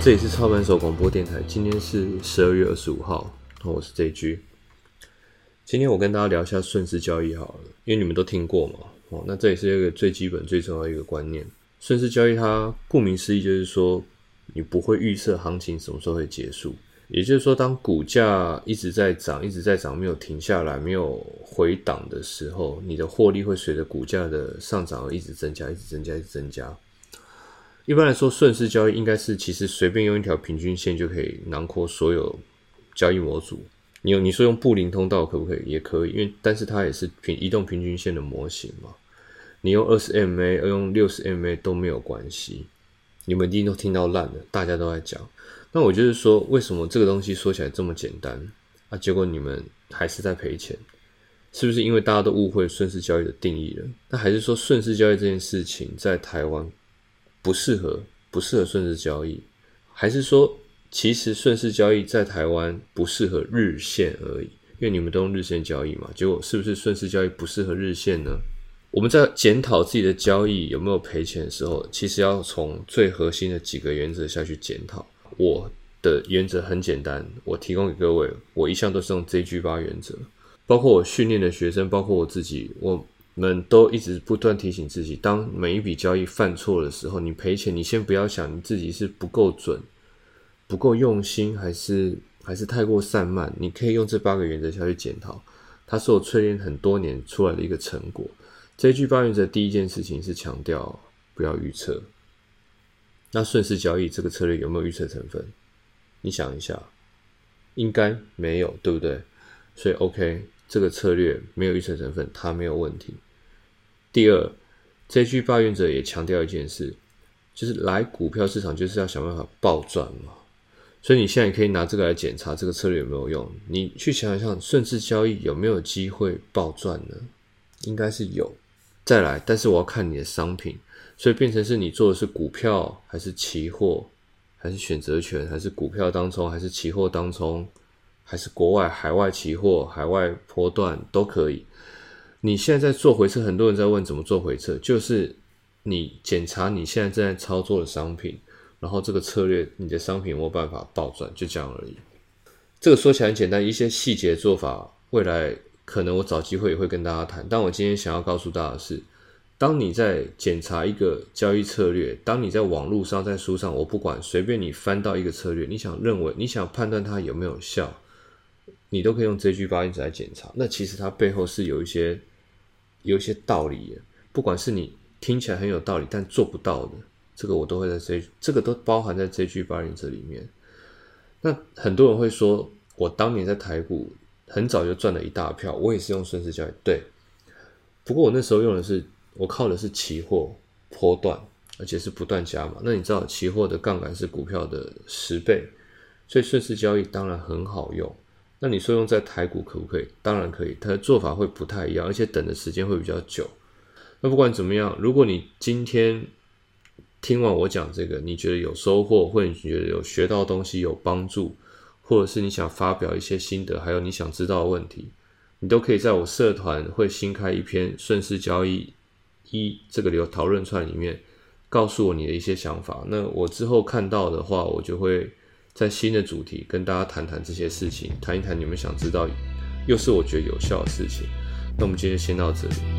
这里是操盘手广播电台，今天是十二月二十五号，我是 JG。今天我跟大家聊一下顺势交易好了，因为你们都听过嘛，哦，那这也是一个最基本、最重要的一个观念。顺势交易它顾名思义就是说，你不会预测行情什么时候会结束，也就是说，当股价一直在涨、一直在涨，没有停下来、没有回档的时候，你的获利会随着股价的上涨而一直增加、一直增加、一直增加。一般来说，顺势交易应该是其实随便用一条平均线就可以囊括所有交易模组。你你说用布林通道可不可以？也可以，因为但是它也是平移动平均线的模型嘛。你用二十 MA，用六十 MA 都没有关系。你们一定都听到烂了，大家都在讲。那我就是说，为什么这个东西说起来这么简单啊？结果你们还是在赔钱，是不是因为大家都误会顺势交易的定义了？那还是说顺势交易这件事情在台湾？不适合，不适合顺势交易，还是说，其实顺势交易在台湾不适合日线而已？因为你们都用日线交易嘛，结果是不是顺势交易不适合日线呢？我们在检讨自己的交易有没有赔钱的时候，其实要从最核心的几个原则下去检讨。我的原则很简单，我提供给各位，我一向都是用 JG 八原则，包括我训练的学生，包括我自己，我。们都一直不断提醒自己，当每一笔交易犯错的时候，你赔钱，你先不要想你自己是不够准、不够用心，还是还是太过散漫。你可以用这八个原则下去检讨，它是我淬炼很多年出来的一个成果。这句八原则第一件事情是强调不要预测。那顺势交易这个策略有没有预测成分？你想一下，应该没有，对不对？所以 OK，这个策略没有预测成分，它没有问题。第二，这句抱怨者也强调一件事，就是来股票市场就是要想办法暴赚嘛。所以你现在可以拿这个来检查这个策略有没有用。你去想一想，顺势交易有没有机会暴赚呢？应该是有。再来，但是我要看你的商品，所以变成是你做的是股票还是期货，还是选择权，还是股票当中，还是期货当中，还是国外海外期货、海外波段都可以。你现在在做回撤，很多人在问怎么做回撤，就是你检查你现在正在操作的商品，然后这个策略你的商品有没有办法暴赚，就这样而已。这个说起来很简单，一些细节做法，未来可能我找机会也会跟大家谈。但我今天想要告诉大家的是，当你在检查一个交易策略，当你在网络上在书上，我不管随便你翻到一个策略，你想认为你想判断它有没有效，你都可以用这句八音子来检查。那其实它背后是有一些。有一些道理，不管是你听起来很有道理，但做不到的，这个我都会在这，这个都包含在这句八原则里面。那很多人会说，我当年在台股很早就赚了一大票，我也是用顺势交易，对。不过我那时候用的是，我靠的是期货波段，而且是不断加嘛。那你知道期货的杠杆是股票的十倍，所以顺势交易当然很好用。那你说用在台股可不可以？当然可以，它的做法会不太一样，而且等的时间会比较久。那不管怎么样，如果你今天听完我讲这个，你觉得有收获，或者你觉得有学到东西有帮助，或者是你想发表一些心得，还有你想知道的问题，你都可以在我社团会新开一篇顺势交易一这个流讨论串里面告诉我你的一些想法。那我之后看到的话，我就会。在新的主题跟大家谈谈这些事情，谈一谈你们想知道，又是我觉得有效的事情。那我们今天先到这里。